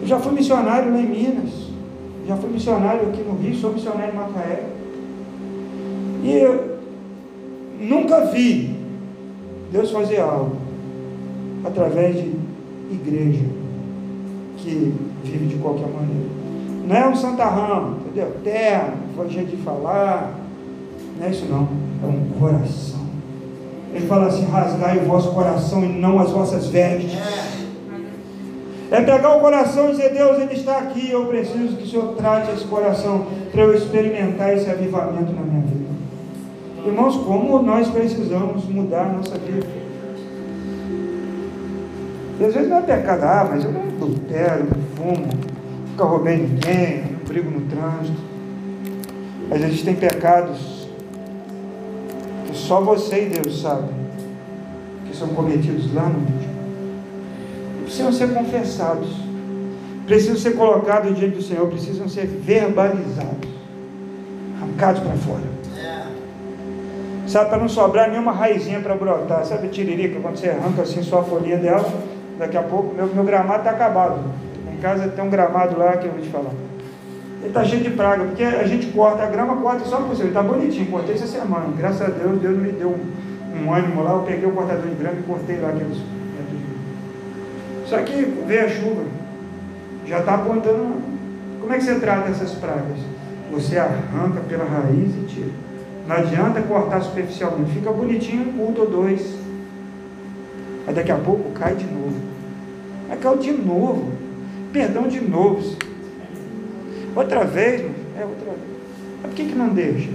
Eu já fui missionário lá em Minas, já fui missionário aqui no Rio, sou missionário em Macaé. E eu nunca vi Deus fazer algo através de igreja que vive de qualquer maneira. Não é um santarrão, entendeu? Terra, jeito de falar, não é isso não, é um coração ele fala assim: rasgai o vosso coração e não as vossas vestes. É pegar o coração e dizer: Deus, Ele está aqui. Eu preciso que o Senhor trate esse coração para eu experimentar esse avivamento na minha vida. Irmãos, como nós precisamos mudar a nossa vida. E às vezes não é pecado, ah, mas eu não adultero, não fumo, nunca roubei ninguém, não brigo no trânsito. Mas a gente tem pecados só você e Deus sabem que são cometidos lá no último. Precisam ser confessados, precisam ser colocados diante do Senhor, precisam ser verbalizados, arrancados para fora. sabe, para não sobrar nenhuma raizinha para brotar. Sabe tiririca, quando você arranca assim só a folhinha dela, daqui a pouco, meu, meu gramado está acabado. Em casa tem um gramado lá que eu vou te falar. Ele está cheio de praga, porque a gente corta, a grama corta só por cima, está bonitinho, cortei essa semana. Graças a Deus, Deus me deu um, um ânimo lá, eu peguei o cortador de grama e cortei lá aqueles. Só que veio a chuva, já está apontando. Como é que você trata essas pragas? Você arranca pela raiz e tira. Não adianta cortar superficialmente, fica bonitinho um culto ou dois. Aí daqui a pouco cai de novo. Aí caiu de novo. Perdão de novo. Outra vez, é outra vez. Mas por que, que não deixa?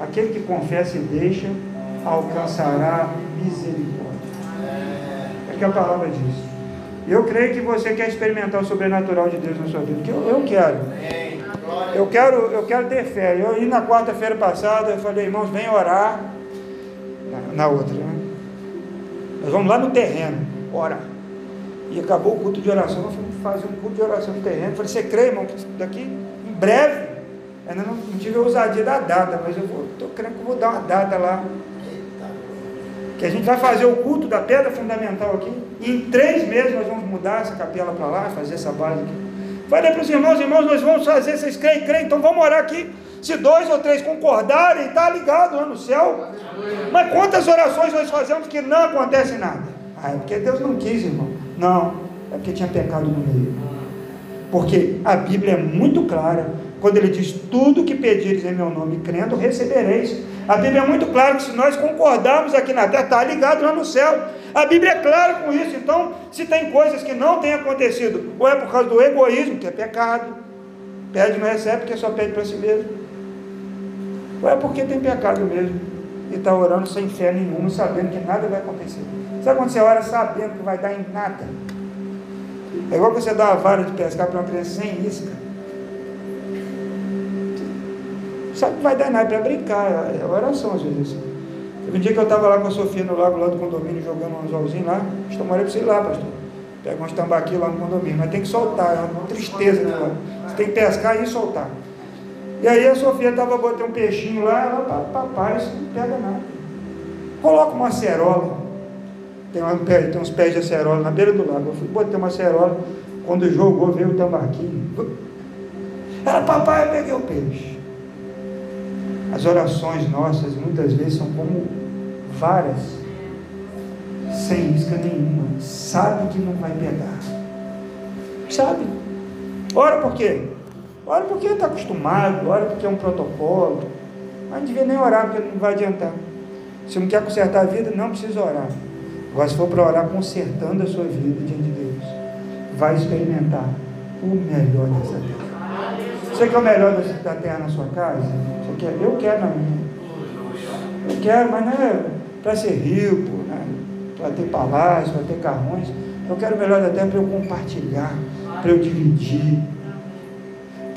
Aquele que confessa e deixa, alcançará misericórdia. É que a palavra diz. Eu creio que você quer experimentar o sobrenatural de Deus na sua vida. Que eu, eu quero. Eu quero, eu quero ter fé. Eu, na quarta-feira passada, eu falei, irmãos, vem orar. Na, na outra, né? Nós vamos lá no terreno, orar. E acabou o culto de oração. Nós fomos fazer um culto de oração no terreno. Eu falei, você crê, irmão, que daqui breve, ainda não, não tive a ousadia da data, mas eu estou crendo que eu vou dar uma data lá. Que a gente vai fazer o culto da pedra fundamental aqui. E em três meses nós vamos mudar essa capela para lá, fazer essa base aqui. Falei para os irmãos, irmãos, nós vamos fazer, vocês creem, creem, então vamos orar aqui. Se dois ou três concordarem, está ligado lá no céu. Mas quantas orações nós fazemos que não acontece nada? Ah, é porque Deus não quis, irmão. Não, é porque tinha pecado no meio. Porque a Bíblia é muito clara quando ele diz: Tudo que pedires em meu nome, crendo, recebereis. A Bíblia é muito clara que se nós concordarmos aqui na terra, está ligado lá no céu. A Bíblia é clara com isso. Então, se tem coisas que não têm acontecido, ou é por causa do egoísmo, que é pecado, pede não recebe porque só pede para si mesmo, ou é porque tem pecado mesmo e está orando sem fé nenhuma, sabendo que nada vai acontecer. Sabe quando você ora sabendo que vai dar em nada? É igual você dar uma vara de pescar para uma criança sem isca. Sabe que vai dar nada para brincar, é oração às vezes. Teve um dia que eu estava lá com a Sofia no lago lá do condomínio jogando um anzolzinho lá. Estou morando para ir lá, pastor. Pega umas tambaqui lá no condomínio, mas tem que soltar, é uma tristeza, né? Você tem que pescar e soltar. E aí a Sofia estava botando um peixinho lá, ela, papai, isso não pega nada. Coloca uma acerola. Tem, uma, tem uns pés de acerola na beira do lago. Eu fui botar uma acerola. Quando jogou, veio o tambaqui. Ela, papai, eu peguei o peixe. As orações nossas muitas vezes são como varas, sem isca nenhuma. Sabe que não vai pegar. Sabe? Ora por quê? Ora porque está acostumado, ora porque é um protocolo. Mas não devia nem orar, porque não vai adiantar. Se não quer consertar a vida, não precisa orar. Agora, se for para orar consertando a sua vida diante de Deus, vai experimentar o melhor dessa terra. Você quer o melhor da terra na sua casa? Você quer? Eu quero na minha. Eu quero, mas não é para ser rico, né? para ter palácio, para ter carrões. Eu quero o melhor da terra para eu compartilhar, para eu dividir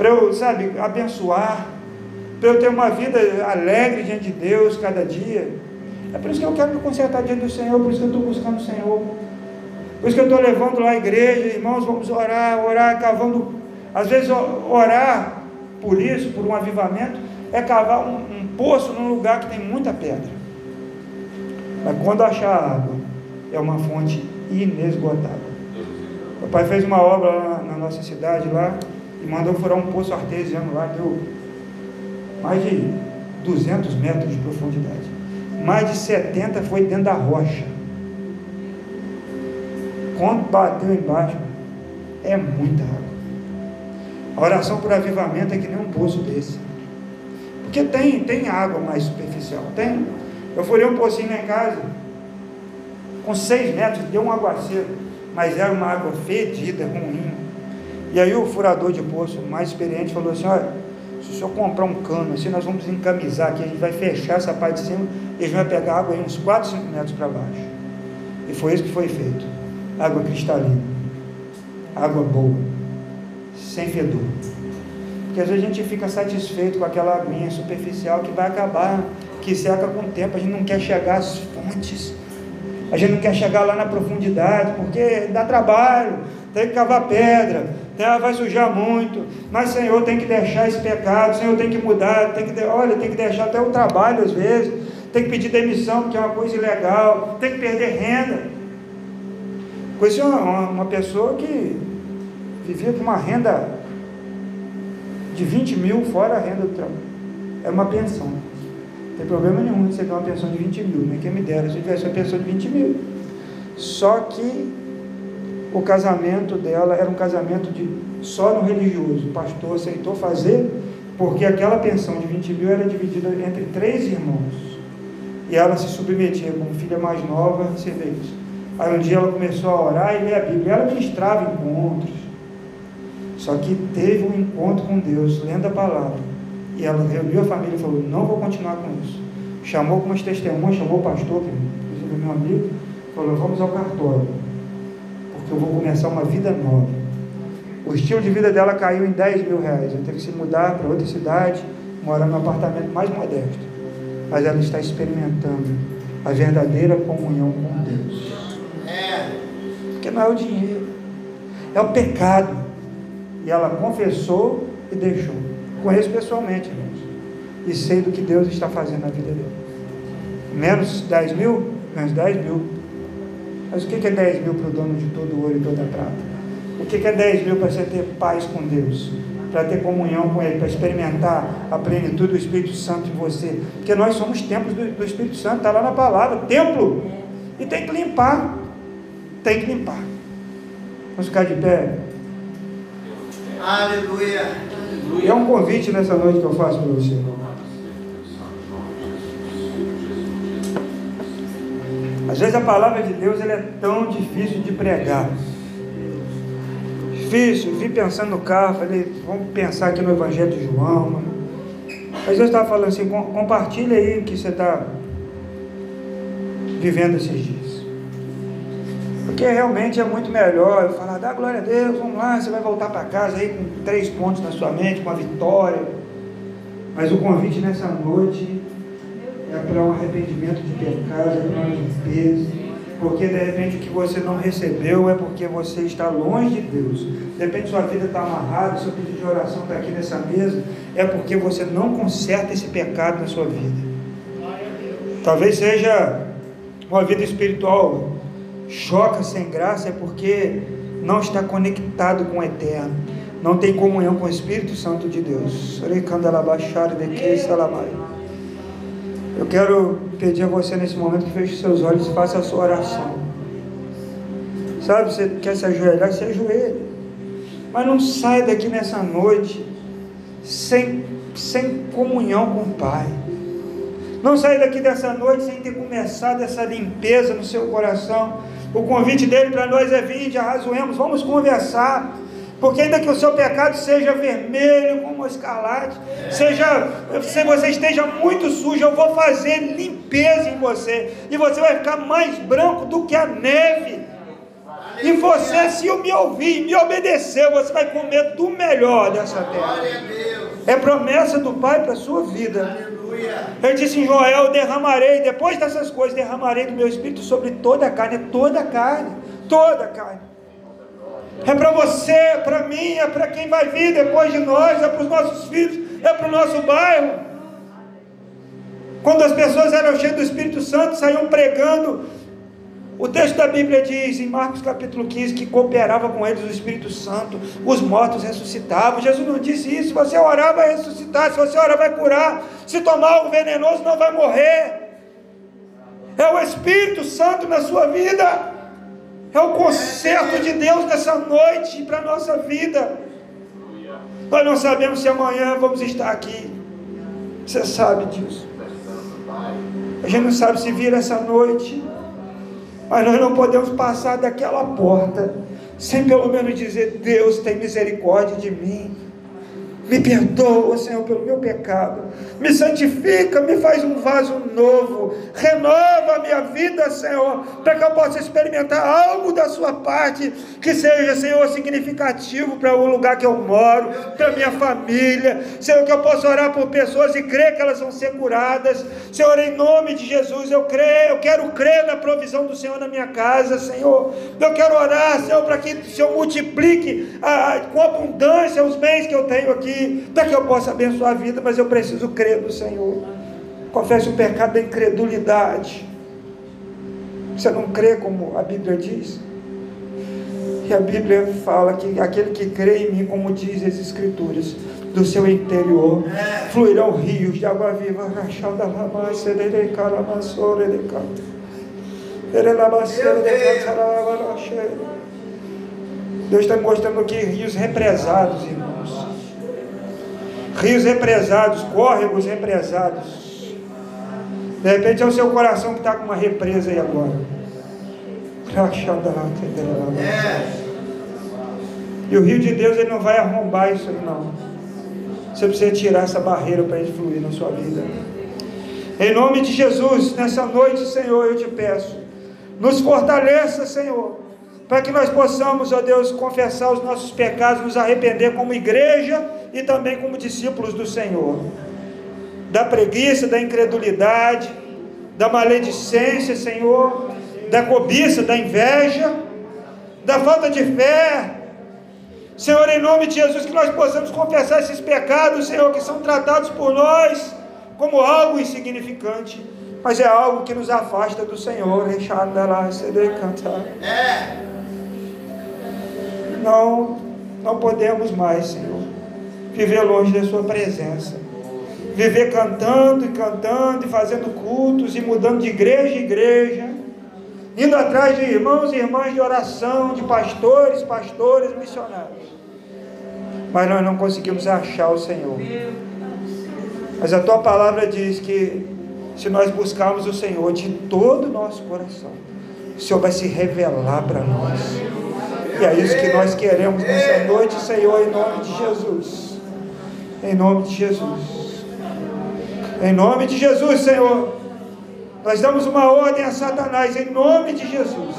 para eu, sabe, abençoar, para eu ter uma vida alegre diante de Deus cada dia. É por isso que eu quero me consertar diante do Senhor, por isso que eu estou buscando o Senhor. Por isso que eu estou levando lá a igreja, irmãos, vamos orar, orar, cavando. Às vezes orar por isso, por um avivamento, é cavar um, um poço num lugar que tem muita pedra. Mas quando achar água, é uma fonte inesgotável. O pai fez uma obra lá na nossa cidade lá, e mandou furar um poço artesiano lá, deu mais de 200 metros de profundidade. Mais de 70 foi dentro da rocha. Quando bateu embaixo, é muita água. A oração por avivamento é que nem um poço desse. Porque tem, tem água mais superficial. Tem. Eu furei um pocinho lá em casa, com 6 metros, deu um aguaceiro, mas era uma água fedida, ruim e aí o furador de poço mais experiente falou assim, olha, se senhor comprar um cano assim, nós vamos encamisar aqui, a gente vai fechar essa parte de cima, e a gente vai pegar água aí uns 4, 5 metros para baixo. E foi isso que foi feito. Água cristalina. Água boa. Sem fedor. Porque às vezes a gente fica satisfeito com aquela aguinha superficial que vai acabar, que seca com o tempo, a gente não quer chegar às fontes. A gente não quer chegar lá na profundidade, porque dá trabalho, tem que cavar pedra, terra vai sujar muito, mas Senhor tem que deixar esse pecado, Senhor tem que mudar, tem que, olha, tem que deixar até o trabalho às vezes, tem que pedir demissão porque é uma coisa ilegal, tem que perder renda. Conheci uma, uma, uma pessoa que vivia com uma renda de 20 mil fora a renda do trabalho. Era uma pensão. Não tem problema nenhum receber uma pensão de 20 mil, nem quem me dera se tivesse uma pensão de 20 mil. Só que o casamento dela era um casamento de só no religioso. O pastor aceitou fazer porque aquela pensão de 20 mil era dividida entre três irmãos. E ela se submetia como filha mais nova, você vê isso. Aí um dia ela começou a orar e ler a Bíblia. Ela ministrava encontros. Só que teve um encontro com Deus, lendo a palavra. E ela reuniu a família e falou: Não vou continuar com isso. Chamou algumas testemunhas, chamou o pastor, que inclusive meu amigo, falou: Vamos ao cartório, eu vou começar uma vida nova. O estilo de vida dela caiu em 10 mil reais. Ela teve que se mudar para outra cidade, morar num apartamento mais modesto. Mas ela está experimentando a verdadeira comunhão com Deus. Porque não é o dinheiro, é o pecado. E ela confessou e deixou. Conheço pessoalmente, irmãos. E sei do que Deus está fazendo na vida dele. Menos 10 mil? Menos 10 mil. Mas o que é 10 mil para o dono de todo o ouro e toda a prata? O que é 10 mil para você ter paz com Deus? Para ter comunhão com Ele, para experimentar a plenitude do Espírito Santo em você. Porque nós somos templos do, do Espírito Santo, está lá na palavra, templo. E tem que limpar. Tem que limpar. Vamos ficar de pé. Aleluia. E é um convite nessa noite que eu faço para você. Às vezes a palavra de Deus é tão difícil de pregar. Difícil, vim pensando no carro, falei, vamos pensar aqui no Evangelho de João. Mano. Mas eu estava falando assim, compartilha aí o que você está vivendo esses dias. Porque realmente é muito melhor eu falar, dá glória a Deus, vamos lá, você vai voltar para casa aí com três pontos na sua mente, com a vitória. Mas o convite nessa noite é para um arrependimento de pecado, é para uma limpeza. Porque de repente o que você não recebeu é porque você está longe de Deus. De repente sua vida está amarrada, seu pedido de oração está aqui nessa mesa, é porque você não conserta esse pecado na sua vida. Talvez seja uma vida espiritual choca sem graça, é porque não está conectado com o eterno. Não tem comunhão com o Espírito Santo de Deus. Eu quero pedir a você nesse momento que feche seus olhos e faça a sua oração. Sabe, você quer se ajoelhar, se ajoelhe. Mas não sai daqui nessa noite sem, sem comunhão com o Pai. Não sai daqui dessa noite sem ter começado essa limpeza no seu coração. O convite dele para nós é vir, arrazoemos, vamos conversar. Porque ainda que o seu pecado seja vermelho como escarlate, seja, se você esteja muito sujo, eu vou fazer limpeza em você. E você vai ficar mais branco do que a neve. E você, se me ouvir, me obedecer, você vai comer do melhor dessa terra. É promessa do Pai para a sua vida. Ele disse em Joel: derramarei, depois dessas coisas, derramarei do meu espírito sobre toda a carne, toda a carne, toda a carne. É para você, é para mim, é para quem vai vir depois de nós, é para os nossos filhos, é para o nosso bairro. Quando as pessoas eram cheias do Espírito Santo, saíam pregando. O texto da Bíblia diz, em Marcos capítulo 15, que cooperava com eles o Espírito Santo, os mortos ressuscitavam. Jesus não disse isso: se você orar, vai ressuscitar, se você orar, vai curar, se tomar algo venenoso, não vai morrer. É o Espírito Santo na sua vida. É o conserto de Deus nessa noite para a nossa vida. Nós não sabemos se amanhã vamos estar aqui. Você sabe disso. A gente não sabe se vira essa noite. Mas nós não podemos passar daquela porta sem pelo menos dizer: Deus tem misericórdia de mim. Me perdoa, Senhor, pelo meu pecado. Me santifica, me faz um vaso novo. Renova a minha vida, Senhor, para que eu possa experimentar algo da Sua parte que seja, Senhor, significativo para o lugar que eu moro, para minha família. Senhor, que eu possa orar por pessoas e crer que elas vão ser curadas. Senhor, em nome de Jesus, eu creio, eu quero crer na provisão do Senhor na minha casa, Senhor. Eu quero orar, Senhor, para que o Senhor multiplique a, com abundância os bens que eu tenho aqui para que eu possa abençoar a vida, mas eu preciso crer no Senhor. Confesse o pecado da incredulidade. Você não crê como a Bíblia diz? E a Bíblia fala que aquele que crê em mim, como diz as Escrituras, do seu interior fluirão rios de água viva. Deus está mostrando aqui rios represados, irmãos. Rios represados, córregos represados. De repente é o seu coração que está com uma represa aí agora. E o rio de Deus ele não vai arrombar isso aí não. Você precisa tirar essa barreira para ele fluir na sua vida. Em nome de Jesus, nessa noite, Senhor, eu te peço, nos fortaleça, Senhor, para que nós possamos, ó Deus, confessar os nossos pecados, nos arrepender como igreja e também como discípulos do Senhor. Da preguiça, da incredulidade, da maledicência, Senhor, da cobiça, da inveja, da falta de fé. Senhor, em nome de Jesus, que nós possamos confessar esses pecados, Senhor, que são tratados por nós como algo insignificante, mas é algo que nos afasta do Senhor. É. Não, não podemos mais, Senhor, viver longe da Sua presença. Viver cantando e cantando e fazendo cultos e mudando de igreja em igreja indo atrás de irmãos e irmãs de oração, de pastores, pastores, missionários. Mas nós não conseguimos achar o Senhor. Mas a tua palavra diz que se nós buscarmos o Senhor de todo o nosso coração, o Senhor vai se revelar para nós. E é isso que nós queremos nessa noite, Senhor, em nome de Jesus. Em nome de Jesus. Em nome de Jesus, Senhor. Nós damos uma ordem a Satanás em nome de Jesus.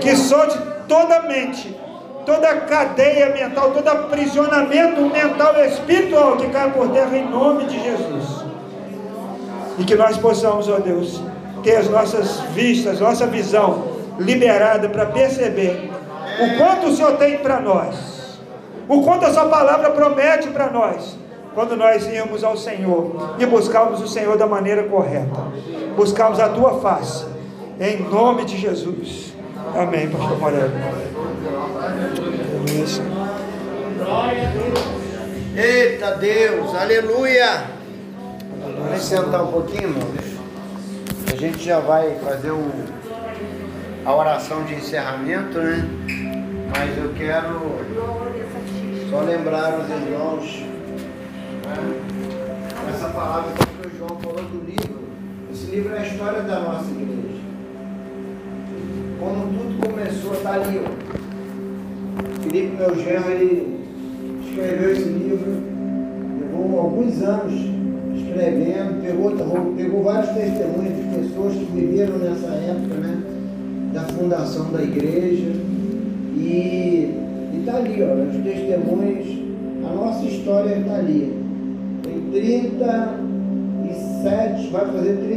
Que solte toda mente, toda cadeia mental, todo aprisionamento mental e espiritual que cai por terra em nome de Jesus. E que nós possamos, ó Deus, ter as nossas vistas, nossa visão liberada para perceber o quanto o Senhor tem para nós, o quanto a Sua palavra promete para nós quando nós íamos ao Senhor e buscarmos o Senhor da maneira correta, buscarmos a tua face, em nome de Jesus. Amém, Pastor Moreno. Eita Deus, aleluia. Vamos sentar um pouquinho, irmãos. A gente já vai fazer o, a oração de encerramento, né? Mas eu quero só lembrar os irmãos essa palavra que o João falou do livro, esse livro é a história da nossa igreja. Como tudo começou, está ali. Ó. Felipe, meu ele escreveu esse livro, levou alguns anos escrevendo, pegou, pegou vários testemunhos de pessoas que viveram nessa época, né? Da fundação da igreja. E está ali, ó, os testemunhos, a nossa história está ali. 37, vai fazer 30.